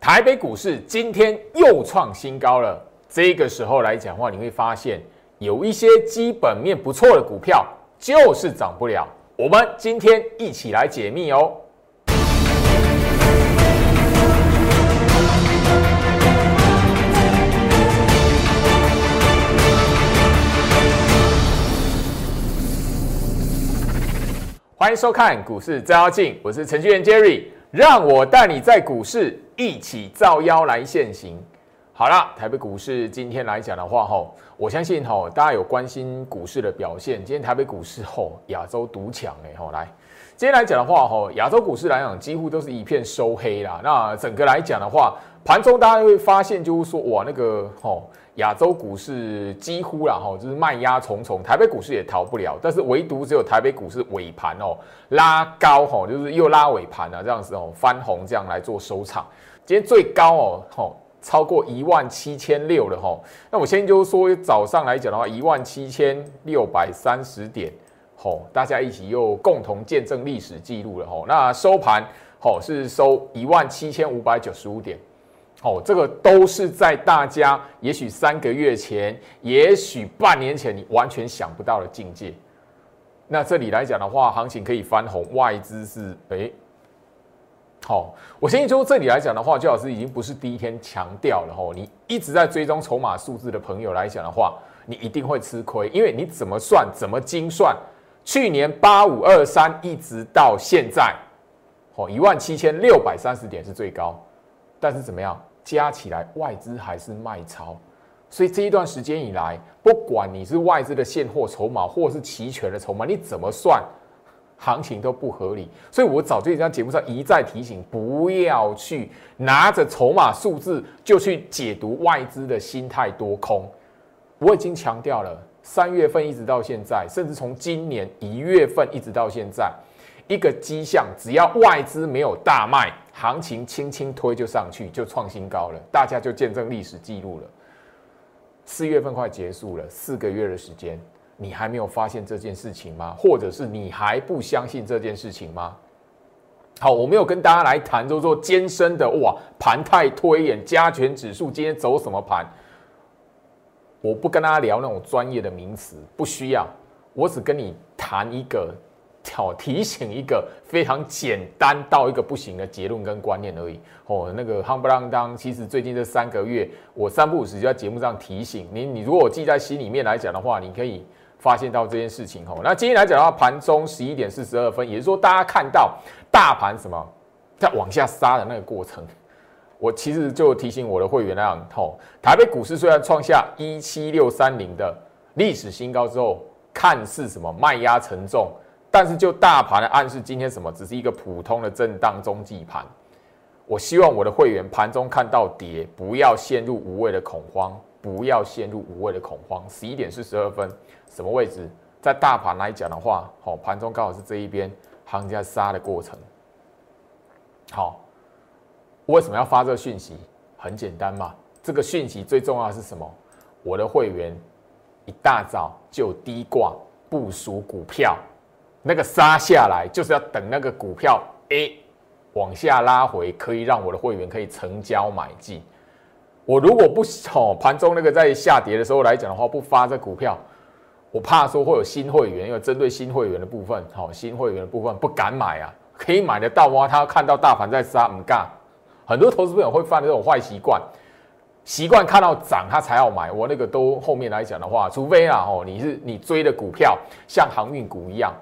台北股市今天又创新高了。这个时候来讲话，你会发现有一些基本面不错的股票就是涨不了。我们今天一起来解密哦。欢迎收看股市照妖镜，我是程序员 Jerry，让我带你在股市一起造妖来现形。好了，台北股市今天来讲的话，吼，我相信吼，大家有关心股市的表现。今天台北股市吼，亚洲独强哎吼，来，今天来讲的话，吼，亚洲股市来讲，几乎都是一片收黑啦。那整个来讲的话，盘中大家会发现，就是说，哇，那个吼，亚洲股市几乎啦，吼，就是卖压重重，台北股市也逃不了。但是唯独只有台北股市尾盘哦，拉高吼，就是又拉尾盘啊，这样子哦，翻红这样来做收场。今天最高哦，吼。超过一万七千六了吼，那我先就说早上来讲的话，一万七千六百三十点，吼，大家一起又共同见证历史记录了吼。那收盘吼是收一万七千五百九十五点，哦，这个都是在大家也许三个月前，也许半年前你完全想不到的境界。那这里来讲的话，行情可以翻红，外资是诶。好，我相信就这里来讲的话，周老师已经不是第一天强调了吼。你一直在追踪筹码数字的朋友来讲的话，你一定会吃亏，因为你怎么算怎么精算，去年八五二三一直到现在，哦一万七千六百三十点是最高，但是怎么样加起来外资还是卖超，所以这一段时间以来，不管你是外资的现货筹码或是期权的筹码，你怎么算？行情都不合理，所以我早就在节目上一再提醒，不要去拿着筹码数字就去解读外资的心态多空。我已经强调了，三月份一直到现在，甚至从今年一月份一直到现在，一个迹象，只要外资没有大卖，行情轻轻推就上去，就创新高了，大家就见证历史记录了。四月份快结束了，四个月的时间。你还没有发现这件事情吗？或者是你还不相信这件事情吗？好，我没有跟大家来谈，就是说艰深的哇，盘态推演，加权指数今天走什么盘？我不跟大家聊那种专业的名词，不需要。我只跟你谈一个，挑提醒一个非常简单到一个不行的结论跟观念而已。哦，那个夯不啷当，其实最近这三个月，我三不五时就在节目上提醒你。你如果记在心里面来讲的话，你可以。发现到这件事情吼，那今天来讲的话，盘中十一点四十二分，也就是说，大家看到大盘什么在往下杀的那个过程，我其实就提醒我的会员那样吼，台北股市虽然创下一七六三零的历史新高之后，看似什么卖压沉重，但是就大盘的暗示，今天什么只是一个普通的震荡中继盘。我希望我的会员盘中看到跌，不要陷入无谓的恐慌，不要陷入无谓的恐慌。十一点四十二分。什么位置？在大盘来讲的话，好，盘中刚好是这一边行家杀的过程。好，为什么要发这个讯息？很简单嘛，这个讯息最重要的是什么？我的会员一大早就低挂部署股票，那个杀下来就是要等那个股票 A 往下拉回，可以让我的会员可以成交买进。我如果不哦，盘中那个在下跌的时候来讲的话，不发这股票。我怕说会有新会员，因为针对新会员的部分，好，新会员的部分不敢买啊，可以买得到吗？他看到大盘在杀，唔干。很多投资朋友会犯这种坏习惯，习惯看到涨他才要买。我那个都后面来讲的话，除非啊，哦，你是你追的股票像航运股一样，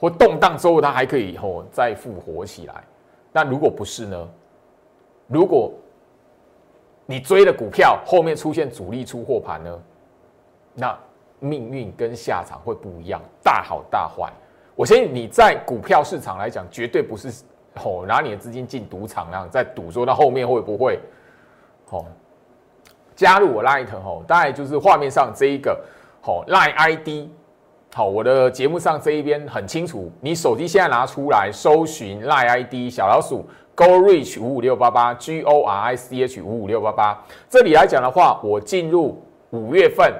或动荡之后它还可以哦再复活起来。那如果不是呢？如果你追的股票后面出现主力出货盘呢？那命运跟下场会不一样，大好大坏。我相信你在股票市场来讲，绝对不是哦拿你的资金进赌场那样在赌，说到后面会不会哦加入我 Light 哦，大概就是画面上这一个哦 Light ID 好，我的节目上这一边很清楚，你手机现在拿出来搜寻 Light ID 小老鼠 Go Reach 五五六八八 G O R I C H 五五六八八，这里来讲的话，我进入五月份。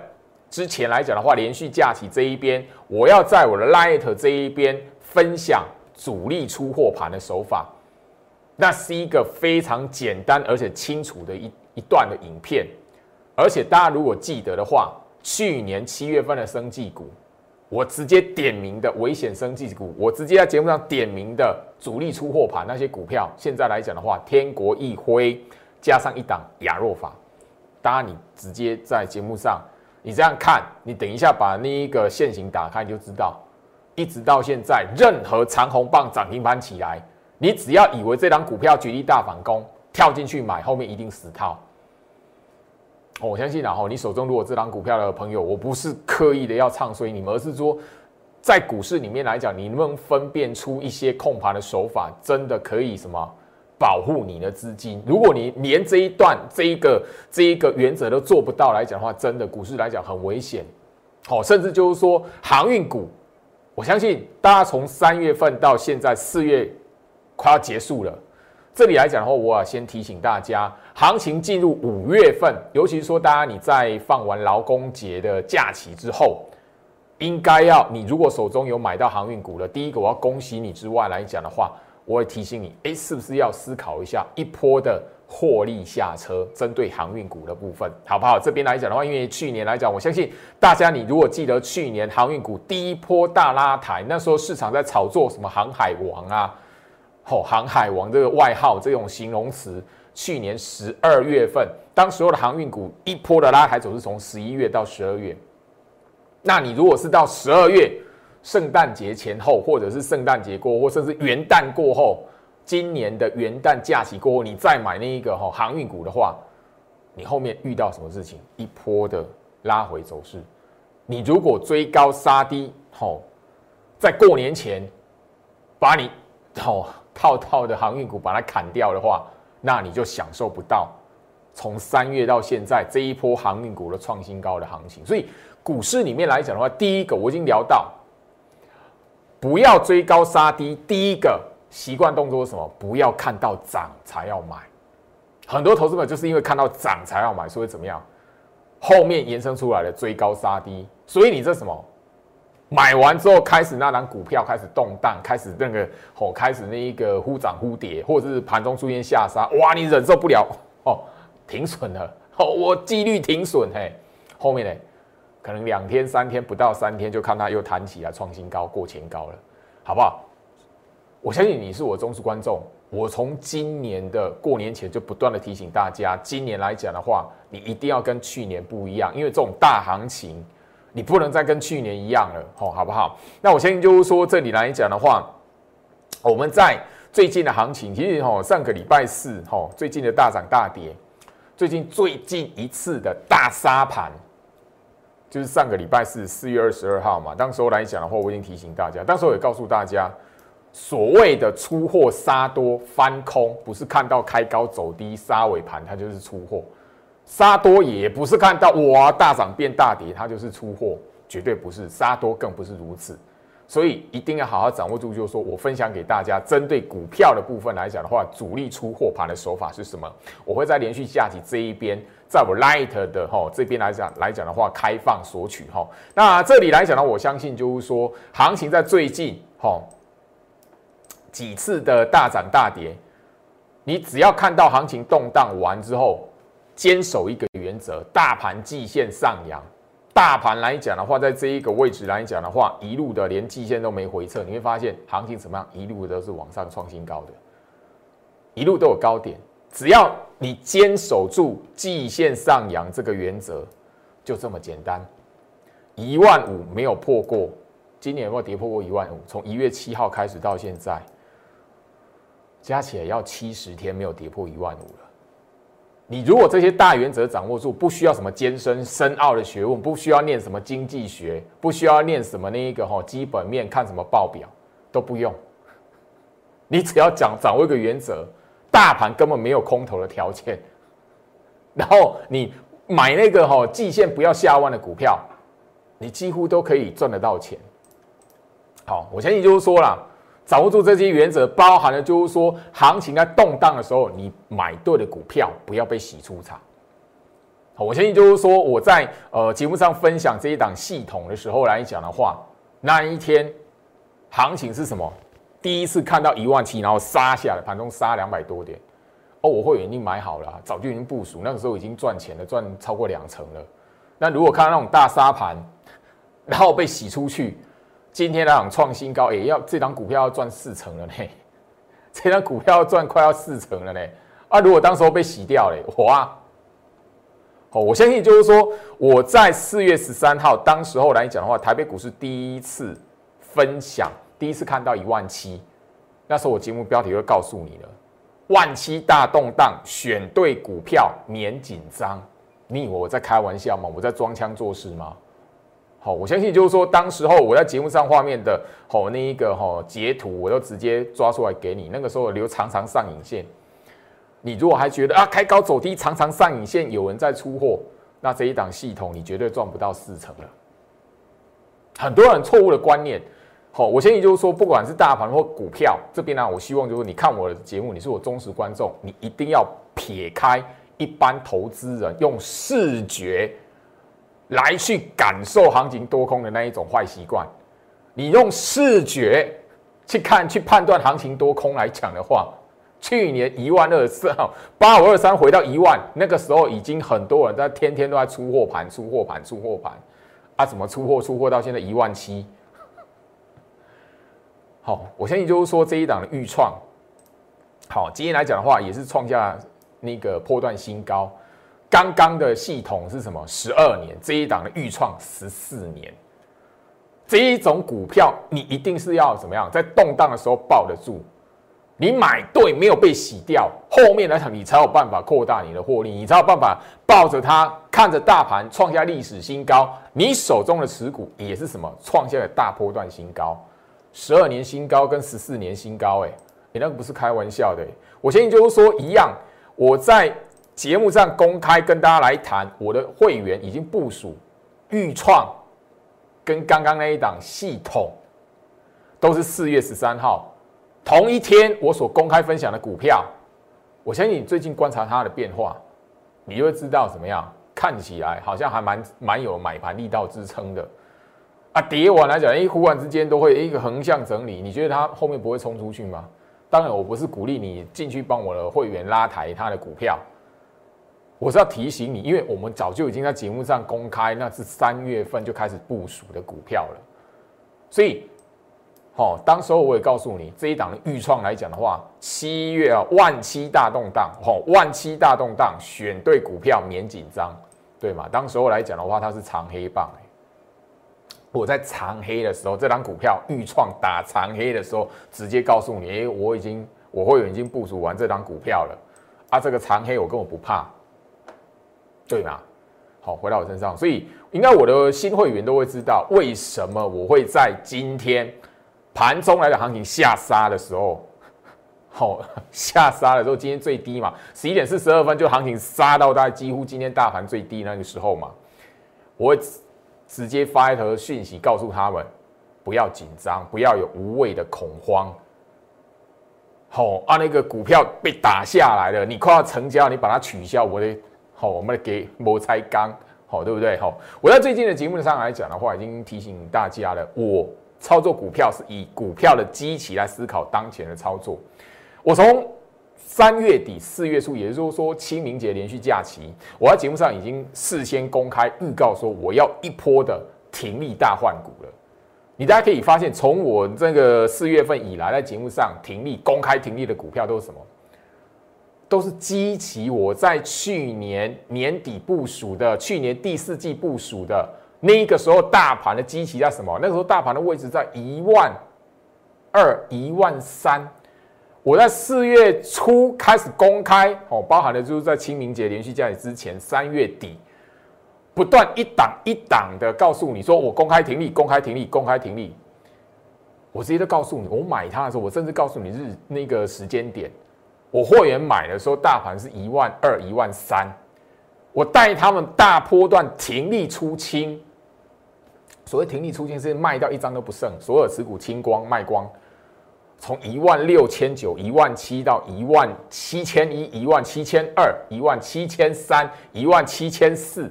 之前来讲的话，连续假期这一边，我要在我的 Light 这一边分享主力出货盘的手法。那是一个非常简单而且清楚的一一段的影片。而且大家如果记得的话，去年七月份的生技股，我直接点名的危险生技股，我直接在节目上点名的主力出货盘那些股票，现在来讲的话，天国一辉加上一档亚若法，当然你直接在节目上，你这样看，你等一下把那一个线型打开，你就知道，一直到现在，任何长红棒涨停板起来，你只要以为这档股票举例大反攻，跳进去买，后面一定死套。我相信然后你手中如果这档股票的朋友，我不是刻意的要唱衰你们，而是说，在股市里面来讲，你能不能分辨出一些控盘的手法，真的可以什么保护你的资金？如果你连这一段这一个这一个原则都做不到来讲的话，真的股市来讲很危险。好，甚至就是说航运股，我相信大家从三月份到现在四月快要结束了。这里来讲的话，我要先提醒大家，行情进入五月份，尤其是说大家你在放完劳工节的假期之后，应该要你如果手中有买到航运股了，第一个我要恭喜你之外来讲的话，我会提醒你，哎，是不是要思考一下一波的获利下车，针对航运股的部分，好不好？这边来讲的话，因为去年来讲，我相信大家你如果记得去年航运股第一波大拉抬，那时候市场在炒作什么航海王啊。哦，航海王这个外号，这种形容词，去年十二月份，当所有的航运股一波的拉抬走势，从十一月到十二月，那你如果是到十二月圣诞节前后，或者是圣诞节过，或甚至元旦过后，今年的元旦假期过后，你再买那一个哈航运股的话，你后面遇到什么事情？一波的拉回走势，你如果追高杀低，吼，在过年前把你哦。套套的航运股把它砍掉的话，那你就享受不到从三月到现在这一波航运股的创新高的行情。所以股市里面来讲的话，第一个我已经聊到，不要追高杀低。第一个习惯动作是什么？不要看到涨才要买。很多投资者就是因为看到涨才要买，所以怎么样？后面延伸出来的追高杀低。所以你这什么？买完之后，开始那档股票开始动荡，开始那个哦，开始那一个忽涨忽跌，或者是盘中出现下杀，哇，你忍受不了哦，停损了 哦，我纪律停损嘿，后面呢，可能两天三天不到三天就看它又弹起来创新高过前高了，好不好？我相信你是我忠实观众，我从今年的过年前就不断的提醒大家，今年来讲的话，你一定要跟去年不一样，因为这种大行情。你不能再跟去年一样了，吼，好不好？那我相信就是说，这里来讲的话，我们在最近的行情，其实吼，上个礼拜四，吼，最近的大涨大跌，最近最近一次的大杀盘，就是上个礼拜四，四月二十二号嘛。当时候来讲的话，我已经提醒大家，当时候也告诉大家，所谓的出货杀多翻空，不是看到开高走低杀尾盘，它就是出货。杀多也不是看到哇大涨变大跌，它就是出货，绝对不是杀多，更不是如此。所以一定要好好掌握住，就是说我分享给大家，针对股票的部分来讲的话，主力出货盘的手法是什么？我会在连续下集这一边，在我 Light 的哈这边来讲来讲的话，开放索取哈。那这里来讲呢，我相信就是说，行情在最近哈几次的大涨大跌，你只要看到行情动荡完之后。坚守一个原则，大盘季线上扬。大盘来讲的话，在这一个位置来讲的话，一路的连季线都没回撤，你会发现行情怎么样？一路都是往上创新高的，一路都有高点。只要你坚守住季线上扬这个原则，就这么简单。一万五没有破过，今年有没有跌破过一万五？从一月七号开始到现在，加起来要七十天没有跌破一万五了。你如果这些大原则掌握住，不需要什么艰深深奥的学问，不需要念什么经济学，不需要念什么那一个哈基本面看什么报表都不用，你只要讲掌握一个原则，大盘根本没有空头的条件，然后你买那个哈季线不要下弯的股票，你几乎都可以赚得到钱。好，我相信就是说了。掌握住这些原则，包含了就是说，行情在动荡的时候，你买对的股票不要被洗出场。好，我相信就是说，我在呃节目上分享这一档系统的时候来讲的话，那一天行情是什么？第一次看到一万七，然后杀下来，盘中杀两百多点。哦，我会员已经买好了，早就已经部署，那个时候已经赚钱了，赚超过两成了。那如果看到那种大沙盘，然后被洗出去，今天那场创新高，也要这张股票要赚四成了呢。这张股票要赚快要四成了呢。啊，如果当时候被洗掉了，哇！哦，我相信就是说，我在四月十三号当时候来讲的话，台北股市第一次分享，第一次看到一万七，那时候我节目标题会告诉你了，万七大动荡，选对股票免紧张。你以为我在开玩笑吗？我在装腔作势吗？好，我相信就是说，当时候我在节目上画面的，好那一个哈截图，我都直接抓出来给你。那个时候留长长上影线。你如果还觉得啊开高走低常常上影线有人在出货，那这一档系统你绝对赚不到四成了。很多人错误的观念，好，我建议就是说，不管是大盘或股票这边呢，我希望就是你看我的节目，你是我忠实观众，你一定要撇开一般投资人用视觉来去感受行情多空的那一种坏习惯，你用视觉去看去判断行情多空来讲的话。去年一万二四号八五二三回到一万，那个时候已经很多人在天天都在出货盘、出货盘、出货盘，啊，怎么出货出货到现在一万七？好，我相信就是说这一档的预创，好，今天来讲的话也是创下那个破断新高。刚刚的系统是什么？十二年，这一档的预创十四年。这一种股票，你一定是要怎么样，在动荡的时候抱得住。你买对没有被洗掉，后面来讲你才有办法扩大你的获利，你才有办法抱着它看着大盘创下历史新高，你手中的持股也是什么创下了大波段新高，十二年新高跟十四年新高，哎，你那个不是开玩笑的。我相信就是说一样，我在节目上公开跟大家来谈，我的会员已经部署预创跟刚刚那一档系统，都是四月十三号。同一天，我所公开分享的股票，我相信你最近观察它的变化，你就会知道怎么样。看起来好像还蛮蛮有买盘力道支撑的啊。跌完来讲，哎，忽然之间都会一个横向整理，你觉得它后面不会冲出去吗？当然，我不是鼓励你进去帮我的会员拉抬它的股票，我是要提醒你，因为我们早就已经在节目上公开，那是三月份就开始部署的股票了，所以。哦，当时候我也告诉你，这一档的预创来讲的话，七月啊万七大动荡，哦，万七大动荡，选对股票免紧张，对吗？当时候来讲的话，它是长黑棒，我在长黑的时候，这档股票预创打长黑的时候，直接告诉你，哎，我已经我会员已经部署完这档股票了，啊，这个长黑我根本不怕，对吗？好，回到我身上，所以应该我的新会员都会知道，为什么我会在今天。盘中来的行情下杀的时候，好下杀的时候，今天最低嘛，十一点四十二分就行情杀到大概几乎今天大盘最低那个时候嘛，我会直接发一条讯息告诉他们，不要紧张，不要有无谓的恐慌。好啊，那个股票被打下来了，你快要成交，你把它取消，我的好，我们给摩擦钢，好对不对？好，我在最近的节目上来讲的话，已经提醒大家了，我。操作股票是以股票的基期来思考当前的操作。我从三月底四月初，也就是说清明节连续假期，我在节目上已经事先公开预告说我要一波的停利大换股了。你大家可以发现，从我这个四月份以来，在节目上停利公开停利的股票都是什么？都是激起我在去年年底部署的，去年第四季部署的。那个时候大盘的激起在什么？那个时候大盘的位置在一万二、一万三。我在四月初开始公开哦，包含的就是在清明节连续假期之前，三月底不断一档一档的告诉你说，我公开停利，公开停利，公开停利。我直接都告诉你，我买它的时候，我甚至告诉你日那个时间点。我会员买的时候，大盘是一万二、一万三，我带他们大波段停利出清。所谓停利出清是卖到一张都不剩，所有持股清光卖光，从一万六千九、一万七到一万七千一、一万七千二、一万七千三、一万七千四。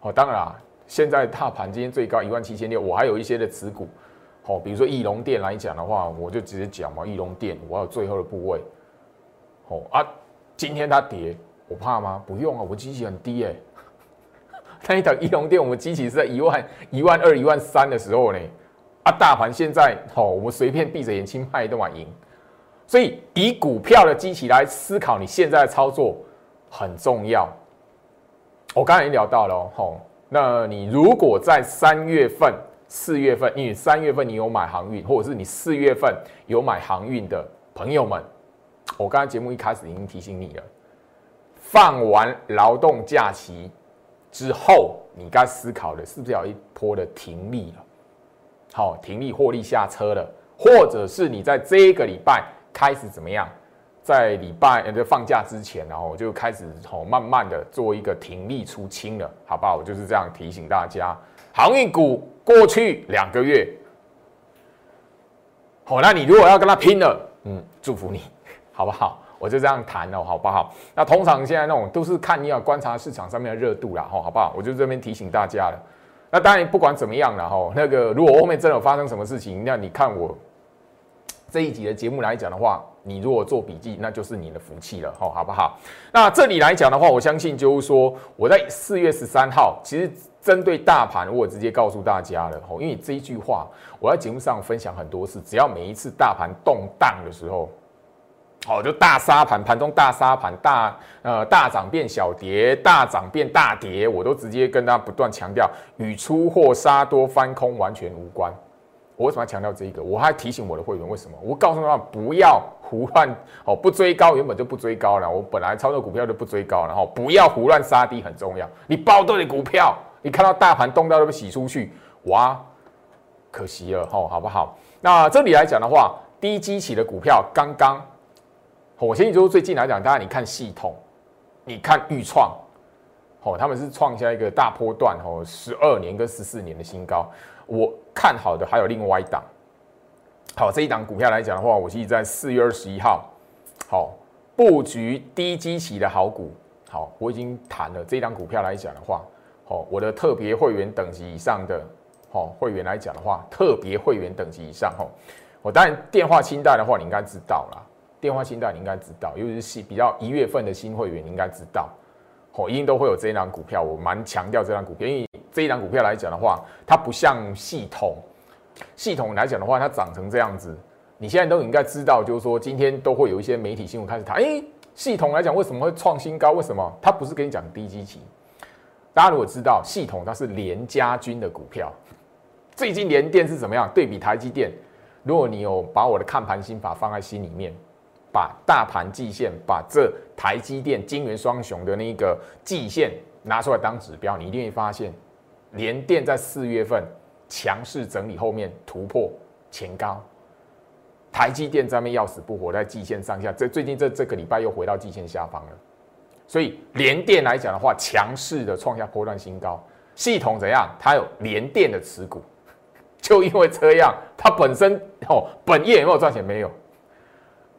哦，当然啊，现在大盘今天最高一万七千六，我还有一些的持股，好，比如说翼龙店来讲的话，我就直接讲嘛，翼龙店我要最后的部位。好啊，今天它跌，我怕吗？不用啊，我机器很低哎。那一等翼龙店，我们机器是在一万一万二、一万三的时候呢。啊，大盘现在好，我们随便闭着眼睛卖都蛮赢。所以以股票的机器来思考你现在的操作很重要。我刚才已经聊到了哦，那你如果在三月份。四月份，因为三月份你有买航运，或者是你四月份有买航运的朋友们，我刚才节目一开始已经提醒你了，放完劳动假期之后，你该思考的是不是有一波的停利了？好，停利获利下车了，或者是你在这一个礼拜开始怎么样？在礼拜呃放假之前，然后就开始哦，慢慢的做一个停利出清了，好不好？我就是这样提醒大家，航运股。过去两个月，好，那你如果要跟他拼了，嗯，祝福你，好不好？我就这样谈了，好不好？那通常现在那种都是看你要观察市场上面的热度啦，吼，好不好？我就这边提醒大家了。那当然不管怎么样了，吼，那个如果后面真的发生什么事情，那你看我这一集的节目来讲的话，你如果做笔记，那就是你的福气了，吼，好不好？那这里来讲的话，我相信就是说我在四月十三号，其实。针对大盘，我直接告诉大家了吼，因为这一句话我在节目上分享很多次，只要每一次大盘动荡的时候，好就大杀盘，盘中大杀盘，大呃大涨变小跌，大涨变大跌，我都直接跟大家不断强调，与出货杀多翻空完全无关。我为什么要强调这一个？我还提醒我的会员，为什么？我告诉他们不要胡乱哦，不追高，原本就不追高了。我本来操作股票就不追高，然后不要胡乱杀低很重要。你包对股票。你看到大盘动到都被洗出去，哇，可惜了吼，好不好？那这里来讲的话，低基期的股票刚刚，我先说最近来讲，大家你看系统，你看预创，哦，他们是创下一个大波段哦，十二年跟十四年的新高。我看好的还有另外一档，好，这一档股票来讲的话，我其实在四月二十一号，好布局低基期的好股，好，我已经谈了这一档股票来讲的话。哦，我的特别会员等级以上的，哦，会员来讲的话，特别会员等级以上，哦，我当然电话清单的话，你应该知道啦。电话清单你应该知道，尤其是新比较一月份的新会员，你应该知道，哦，一定都会有这一档股票。我蛮强调这档股票，因为这一档股票来讲的话，它不像系统，系统来讲的话，它长成这样子，你现在都应该知道，就是说今天都会有一些媒体新闻开始谈，哎，系统来讲为什么会创新高？为什么？它不是跟你讲低基期。大家如果知道系统它是联家军的股票，最近联电是怎么样？对比台积电，如果你有把我的看盘心法放在心里面，把大盘季线，把这台积电金元双雄的那个季线拿出来当指标，你一定会发现，联电在四月份强势整理后面突破前高，台积电在面要死不活在季线上下，这最近这这个礼拜又回到季线下方了。所以联电来讲的话，强势的创下波段新高。系统怎样？它有联电的持股，就因为这样，它本身哦，本业有没有赚钱？没有。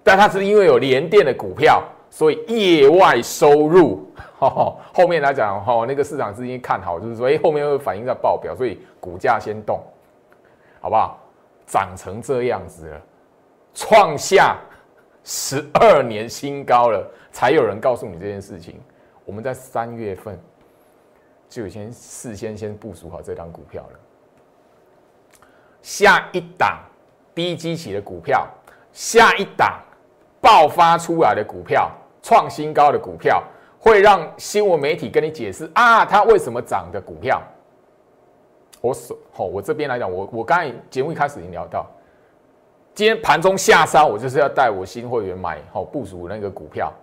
但它是因为有联电的股票，所以业外收入，后面来讲哈，那个市场资金看好，就是说，哎，后面会反映在报表，所以股价先动，好不好？涨成这样子了，创下。十二年新高了，才有人告诉你这件事情。我们在三月份就先事先先部署好这张股票了。下一档低基期的股票，下一档爆发出来的股票，创新高的股票，会让新闻媒体跟你解释啊，它为什么涨的股票。我所好，我这边来讲，我我刚才节目一开始已经聊到。今天盘中下杀，我就是要带我新会员买好部署那个股票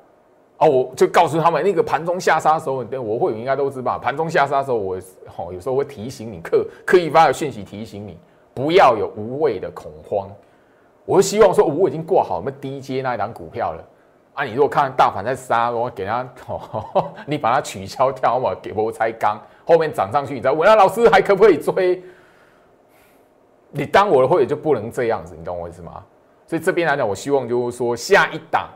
哦，我就告诉他们，那个盘中下杀的时候，我会员应该都知道，盘中下杀的时候，我哦有时候会提醒你，刻刻意发个讯息提醒你，不要有无谓的恐慌。我是希望说，我已经过好我们低阶那一档股票了啊，你如果看大盘在杀，我给他，你把它取消掉嘛，给我拆钢，后面涨上去，你再问那老师还可不可以追？你当我的会员就不能这样子，你懂我意思吗？所以这边来讲，我希望就是说，下一档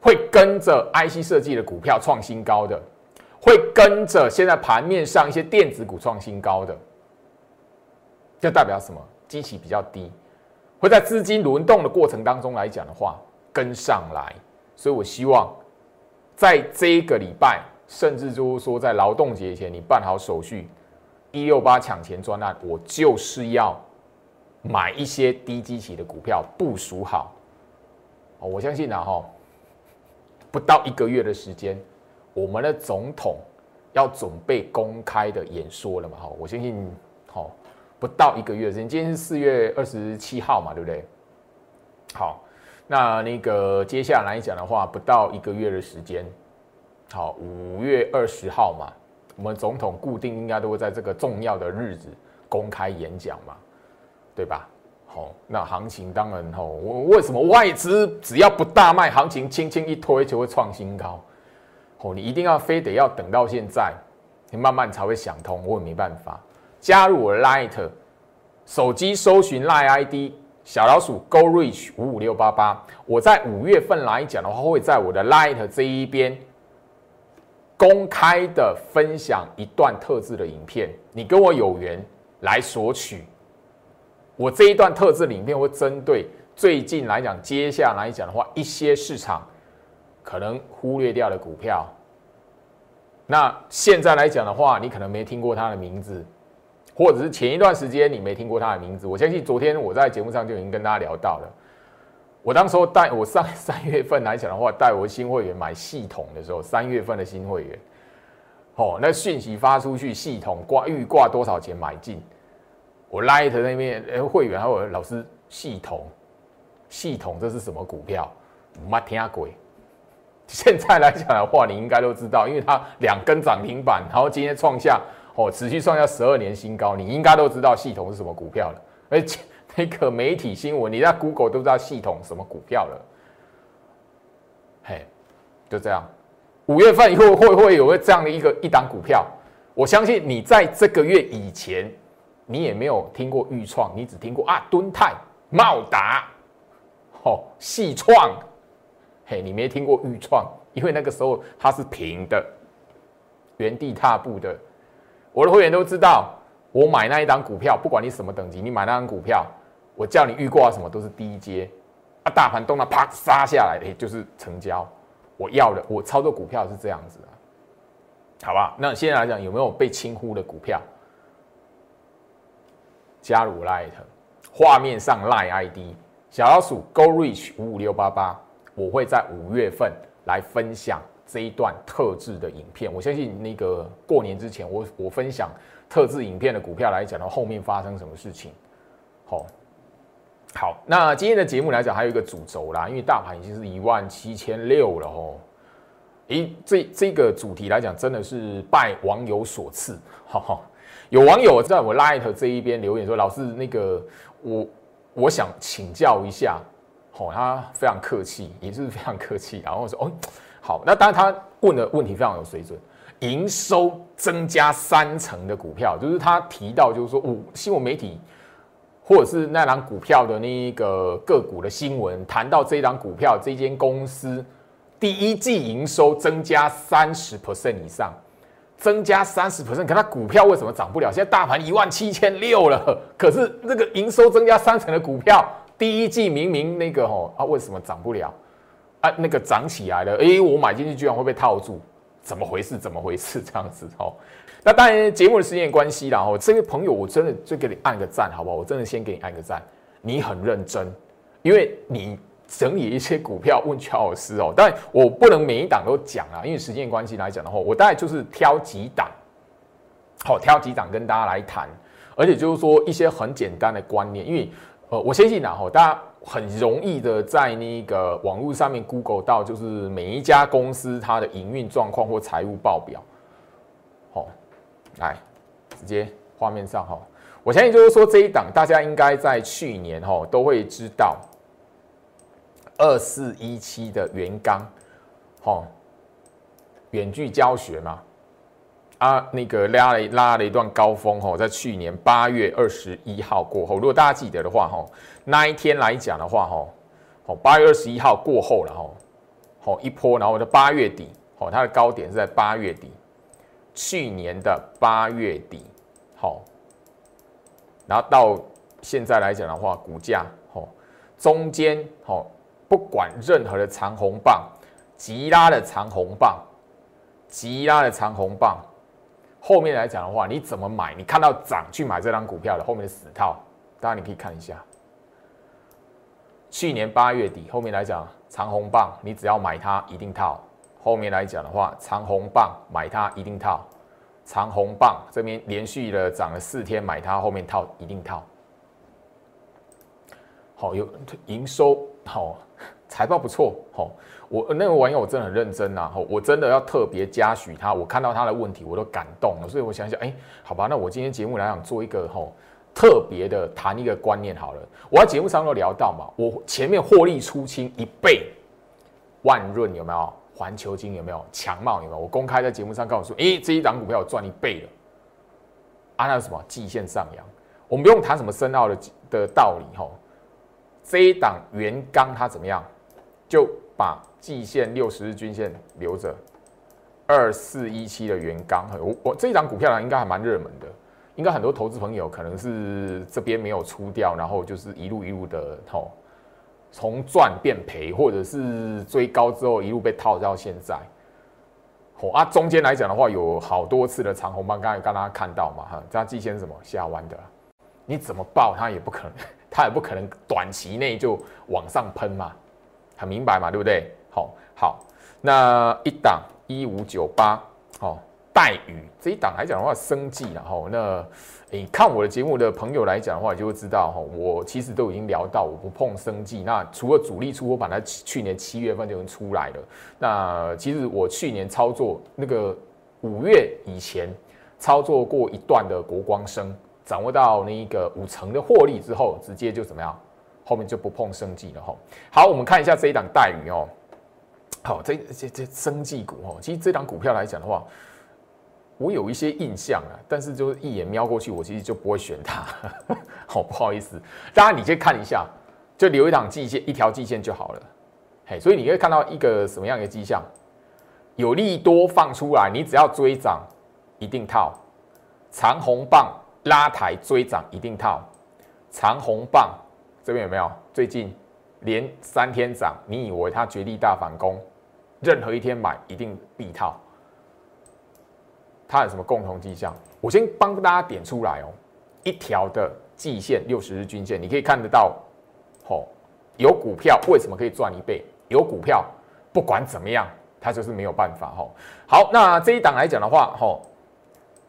会跟着 IC 设计的股票创新高的，会跟着现在盘面上一些电子股创新高的，这代表什么？基期比较低，会在资金轮动的过程当中来讲的话跟上来，所以我希望在这一个礼拜，甚至就是说在劳动节前你办好手续，一六八抢钱专案，我就是要买一些低基期的股票部署好。哦，我相信啊哈，不到一个月的时间，我们的总统要准备公开的演说了嘛哈，我相信好。不到一个月的时间，今天是四月二十七号嘛，对不对？好，那那个接下来讲的话，不到一个月的时间，好，五月二十号嘛，我们总统固定应该都会在这个重要的日子公开演讲嘛，对吧？好，那行情当然吼，我为什么外资只要不大卖，行情轻轻一推就会创新高？哦，你一定要非得要等到现在，你慢慢才会想通，我也没办法。加入我 Light 手机搜寻 Light ID 小老鼠 Go Reach 五五六八八。我在五月份来讲的话，会在我的 Light 这一边公开的分享一段特制的影片。你跟我有缘来索取，我这一段特制影片会针对最近来讲，接下来讲的话，一些市场可能忽略掉的股票。那现在来讲的话，你可能没听过它的名字。或者是前一段时间你没听过他的名字，我相信昨天我在节目上就已经跟大家聊到了。我当时候带我上三月份来讲的话，带我新会员买系统的时候，三月份的新会员，哦，那讯息发出去，系统挂预挂多少钱买进？我 Light 那边会员还有老师，系统系统这是什么股票？没听鬼！现在来讲的话，你应该都知道，因为它两根涨停板，然后今天创下。哦，持续创下十二年新高，你应该都知道系统是什么股票了。而且那个媒体新闻，你在 Google 都知道系统什么股票了。嘿，就这样，五月份以后会不会有个这样的一个一档股票？我相信你在这个月以前，你也没有听过豫创，你只听过啊敦泰、茂达、哦细创。嘿，你没听过豫创，因为那个时候它是平的，原地踏步的。我的会员都知道，我买那一档股票，不管你什么等级，你买那张股票，我叫你预挂什么都是低阶，啊，大盘动了啪杀下来，哎，就是成交。我要的，我操作股票是这样子的，好吧？那现在来讲，有没有被轻忽的股票？加入 Light，画面上 Light ID 小老鼠 Go Reach 五五六八八，我会在五月份来分享。这一段特制的影片，我相信那个过年之前，我我分享特制影片的股票来讲，到后面发生什么事情？好，好，那今天的节目来讲，还有一个主轴啦，因为大盘已经是一万七千六了哦。诶，这这个主题来讲，真的是拜网友所赐。哈哈，有网友在我 Light 这一边留言说：“老师，那个我我想请教一下。”好，他非常客气，也是非常客气，然后我说：“哦。”好，那当然他问的问题非常有水准，营收增加三成的股票，就是他提到，就是说，五新闻媒体或者是那档股票的那一个个股的新闻，谈到这一档股票这间公司第一季营收增加三十 percent 以上，增加三十 percent，可它股票为什么涨不了？现在大盘一万七千六了，可是那个营收增加三成的股票，第一季明明那个吼啊，为什么涨不了？啊，那个涨起来了，哎，我买进去居然会被套住，怎么回事？怎么回事？这样子哦。那当然，节目的时间关系啦，哦，这位朋友，我真的就给你按个赞，好不好？我真的先给你按个赞，你很认真，因为你整理一些股票问乔老师哦。但我不能每一档都讲啊，因为时间关系来讲的话，我大概就是挑几档，好，挑几档跟大家来谈，而且就是说一些很简单的观念，因为呃，我相信啊，哈，大家。很容易的在那个网络上面 Google 到，就是每一家公司它的营运状况或财务报表。好，来直接画面上哈，我相信就是说这一档大家应该在去年哈都会知道，二四一七的元刚，哈，远距教学嘛。啊，那个拉了拉了一段高峰吼，在去年八月二十一号过后，如果大家记得的话吼，那一天来讲的话吼，哦八月二十一号过后了吼，好一波，然后的八月底，好它的高点是在八月底，去年的八月底，好，然后到现在来讲的话，股价哦中间哦不管任何的长红棒，急拉的长红棒，急拉的长红棒，后面来讲的话，你怎么买？你看到涨去买这张股票的后面的死套，当然你可以看一下。去年八月底，后面来讲长红棒，你只要买它一定套。后面来讲的话，长红棒买它一定套。长红棒这边连续的涨了四天，买它后面套一定套。好，有营收好，财报不错。好，我那个网友我真的很认真呐。我真的要特别嘉许他，我看到他的问题我都感动了。所以我想想，哎，好吧，那我今天节目来讲做一个吼。特别的谈一个观念好了，我在节目上都聊到嘛，我前面获利出清一倍，万润有没有？环球金有没有？强茂有没有？我公开在节目上告诉说，诶，这一档股票我赚一倍了。啊，那什么？季线上扬，我们不用谈什么深奥的的道理哈。这一档原钢它怎么样？就把季线六十日均线留着，二四一七的原钢，我我这一档股票呢，应该还蛮热门的。应该很多投资朋友可能是这边没有出掉，然后就是一路一路的吼，从赚变赔，或者是追高之后一路被套到现在。哦啊，中间来讲的话，有好多次的长红棒，刚才刚刚看到嘛哈，这季线什么下弯的，你怎么报它也不可能，它也不可能短期内就往上喷嘛，很明白嘛，对不对？好，好，那一档一五九八，好。待遇这一档来讲的话，生计然后那你看我的节目的朋友来讲的话，就会知道哈，我其实都已经聊到我不碰生计。那除了主力出，我把它去年七月份就能出来了。那其实我去年操作那个五月以前操作过一段的国光生，掌握到那一个五成的获利之后，直接就怎么样，后面就不碰生计了哈。好，我们看一下这一档待遇哦。好，这这这生计股哦，其实这档股票来讲的话。我有一些印象啊，但是就是一眼瞄过去，我其实就不会选它。好，不好意思，大家你先看一下，就留一档季线，一条季线就好了。嘿，所以你可以看到一个什么样的迹象？有利多放出来，你只要追涨一定套，长红棒拉抬追涨一定套，长红棒这边有没有？最近连三天涨，你以为它绝地大反攻？任何一天买一定必套。它有什么共同迹象？我先帮大家点出来哦。一条的季线六十日均线，你可以看得到，吼，有股票为什么可以赚一倍？有股票不管怎么样，它就是没有办法，吼。好，那这一档来讲的话，吼，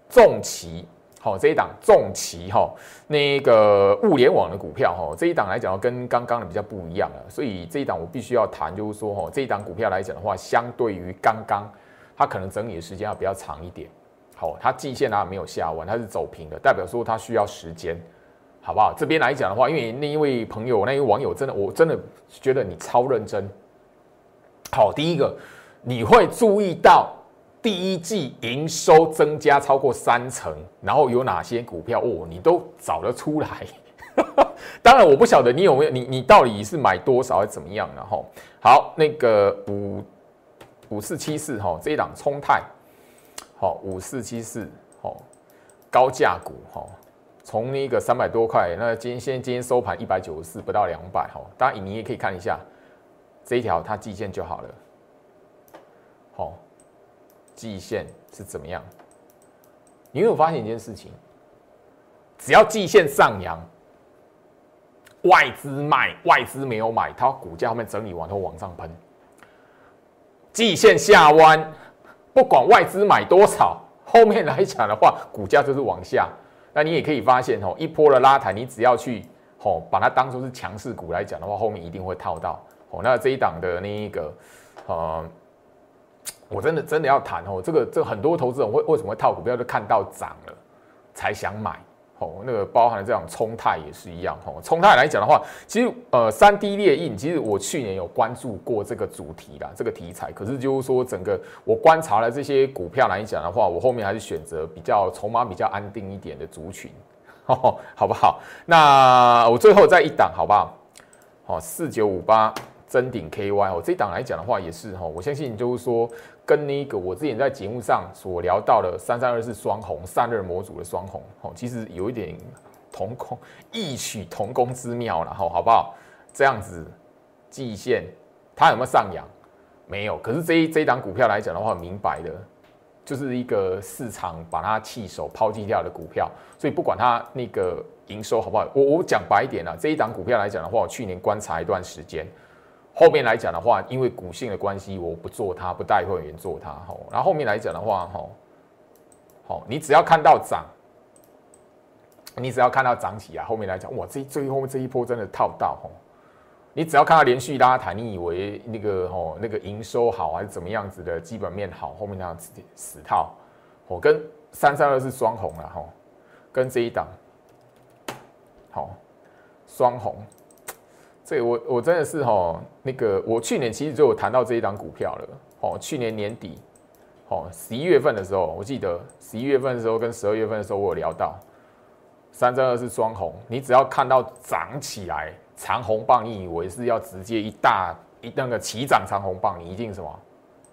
重旗，好，这一档重旗，哈，那个物联网的股票，哈，这一档来讲跟刚刚的比较不一样了，所以这一档我必须要谈，就是说，哈，这一档股票来讲的话，相对于刚刚，它可能整理的时间要比较长一点。好，它季线啊没有下弯，它是走平的，代表说它需要时间，好不好？这边来讲的话，因为那一位朋友，那一位网友真的，我真的觉得你超认真。好，第一个你会注意到第一季营收增加超过三成，然后有哪些股票哦，你都找得出来。当然，我不晓得你有没有，你你到底是买多少，还是怎么样的哈？好，那个五五四七四哈，这一档冲泰。好，五四七四，好，高价股，哈，从那个三百多块，那今天现今天收盘一百九十四，不到两百，哈，当然你也可以看一下这一条它季线就好了，好，季线是怎么样？你有没有发现一件事情？只要季线上扬，外资卖，外资没有买，它股价后面整理完后往上喷，季线下弯。不管外资买多少，后面来讲的话，股价就是往下。那你也可以发现哦，一波的拉抬，你只要去哦把它当做是强势股来讲的话，后面一定会套到哦。那这一档的那一个，呃，我真的真的要谈哦，这个这很多投资人为为什么会套股票，就看到涨了才想买。哦，那个包含了这样冲泰也是一样。哦，冲泰来讲的话，其实呃，三 D 列印，其实我去年有关注过这个主题啦，这个题材。可是就是说，整个我观察了这些股票来讲的话，我后面还是选择比较筹码比较安定一点的族群，好不好？那我最后再一档，好不好？好，四九五八真顶 KY 哦，这一档来讲的话也是哈，我相信就是说。跟那个我之前在节目上所聊到的三三二四双红散热模组的双红，哦，其实有一点同工异曲同工之妙了哈，好不好？这样子季线它有没有上扬？没有。可是这一这一档股票来讲的话，明白的，就是一个市场把它弃守抛弃掉的股票，所以不管它那个营收好不好，我我讲白一点啊，这一档股票来讲的话，我去年观察一段时间，后面来讲的话，因为股性的关系，我不做它，不带会员做它吼。然后后面来讲的话，吼，好，你只要看到涨。你只要看到涨起啊，后面来讲，哇，这最后这一波真的套到吼。你只要看到连续拉抬，你以为那个吼那个营收好还是怎么样子的基本面好，后面那样子死套。我跟三三二是双红了吼，跟这一档好双红。这我我真的是吼那个我去年其实就有谈到这一档股票了哦，去年年底哦十一月份的时候，我记得十一月份的时候跟十二月份的时候我有聊到。三三二是双红，你只要看到涨起来长红棒，你以为是要直接一大一那个齐涨长红棒，你一定什么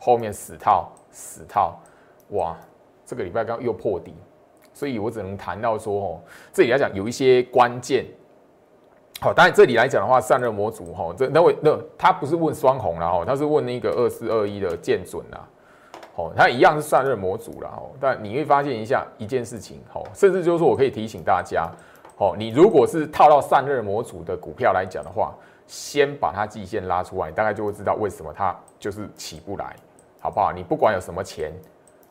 后面死套死套，哇！这个礼拜刚又破底，所以我只能谈到说哦，这里来讲有一些关键。好，当然这里来讲的话，散热模组哈，这那位那他不是问双红了哈，他是问那个二四二一的剑准啊。哦，它一样是散热模组了哦，但你会发现一下一件事情，哦，甚至就是说我可以提醒大家，哦，你如果是套到散热模组的股票来讲的话，先把它季线拉出来，大概就会知道为什么它就是起不来，好不好？你不管有什么钱。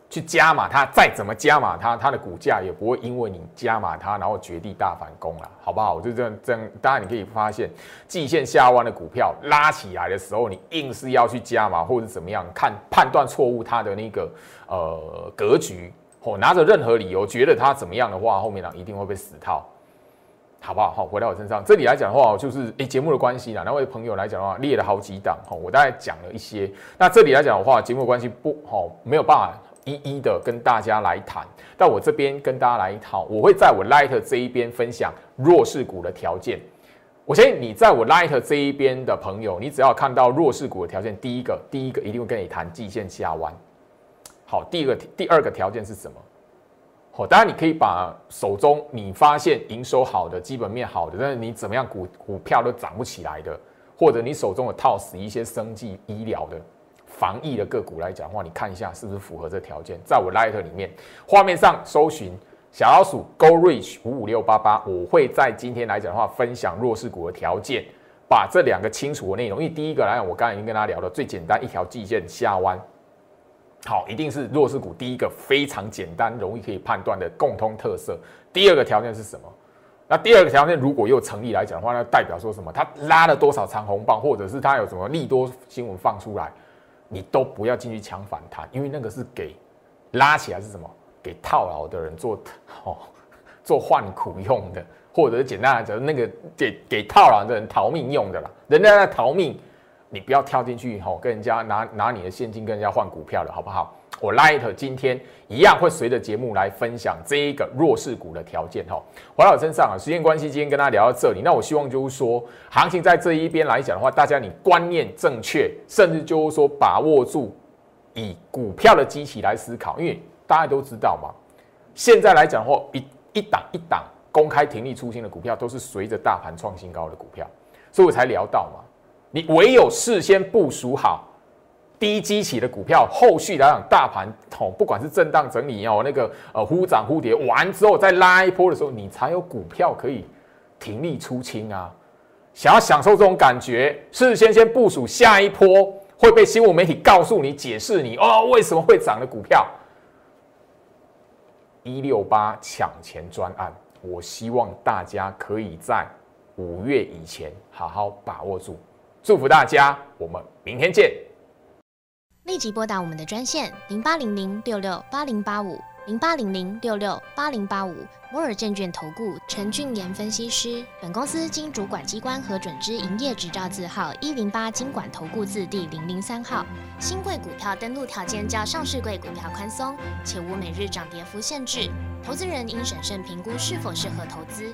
去加码它，再怎么加码它，它的股价也不会因为你加码它，然后绝地大反攻了，好不好？我就这样这样。当然你可以发现，季线下弯的股票拉起来的时候，你硬是要去加码或者怎么样，看判断错误它的那个呃格局，哦，拿着任何理由觉得它怎么样的话，后面呢一定会被死套，好不好？好，回到我身上，这里来讲的话，就是诶节目的关系啦。那位朋友来讲的话，列了好几档，哈，我大概讲了一些。那这里来讲的话，节目关系不好，没有办法。一一的跟大家来谈，但我这边跟大家来一套，我会在我 Light 这一边分享弱势股的条件。我相信你在我 Light 这一边的朋友，你只要看到弱势股的条件，第一个，第一个一定会跟你谈季线下弯。好，第二个，第二个条件是什么？好，当然你可以把手中你发现营收好的、基本面好的，但是你怎么样股股票都涨不起来的，或者你手中有套死一些生计医疗的。防疫的个股来讲的话，你看一下是不是符合这条件？在我 Light 里面，画面上搜寻小老鼠 Go Reach 五五六八八，我会在今天来讲的话，分享弱势股的条件，把这两个清楚的内容。因为第一个来讲，我刚才已经跟大家聊了，最简单一条季线下弯，好，一定是弱势股第一个非常简单、容易可以判断的共通特色。第二个条件是什么？那第二个条件如果又成立来讲的话，那代表说什么？它拉了多少长红棒，或者是它有什么利多新闻放出来？你都不要进去抢反弹，因为那个是给拉起来是什么？给套牢的人做哦，做换股用的，或者是简单来讲，那个给给套牢的人逃命用的啦。人家在逃命，你不要跳进去哦，跟人家拿拿你的现金跟人家换股票了，好不好？我 Light 今天一样会随着节目来分享这一个弱势股的条件哈。回到我身上啊，时间关系，今天跟大家聊到这里。那我希望就是说，行情在这一边来讲的话，大家你观念正确，甚至就是说把握住以股票的机器来思考，因为大家都知道嘛，现在来讲的话，一一档一档公开停利出新的股票，都是随着大盘创新高的股票，所以我才聊到嘛，你唯有事先部署好。低基企的股票，后续来讲，大盘哦，不管是震荡整理哦，那个呃忽涨忽跌完之后再拉一波的时候，你才有股票可以停利出清啊。想要享受这种感觉，事先先部署下一波会被新闻媒体告诉你、解释你哦为什么会涨的股票。一六八抢钱专案，我希望大家可以在五月以前好好把握住。祝福大家，我们明天见。立即拨打我们的专线零八零零六六八零八五零八零零六六八零八五摩尔证券投顾陈俊言分析师。本公司经主管机关核准之营业执照字号一零八经管投顾字第零零三号。新贵股票登录条件较上市贵股票宽松，且无每日涨跌幅限制。投资人应审慎评估是否适合投资。